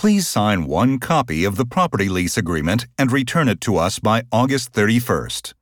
Please sign one copy of the property lease agreement and return it to us by August 31st.